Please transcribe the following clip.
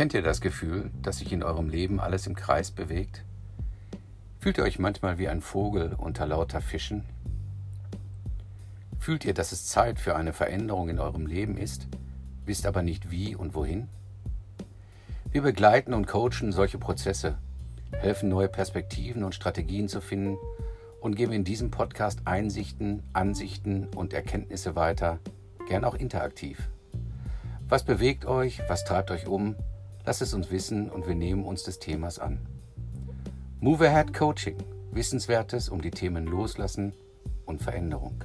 Kennt ihr das Gefühl, dass sich in eurem Leben alles im Kreis bewegt? Fühlt ihr euch manchmal wie ein Vogel unter lauter Fischen? Fühlt ihr, dass es Zeit für eine Veränderung in eurem Leben ist, wisst aber nicht wie und wohin? Wir begleiten und coachen solche Prozesse, helfen neue Perspektiven und Strategien zu finden und geben in diesem Podcast Einsichten, Ansichten und Erkenntnisse weiter, gern auch interaktiv. Was bewegt euch? Was treibt euch um? Lasst es uns wissen und wir nehmen uns des Themas an. Move Ahead Coaching. Wissenswertes um die Themen Loslassen und Veränderung.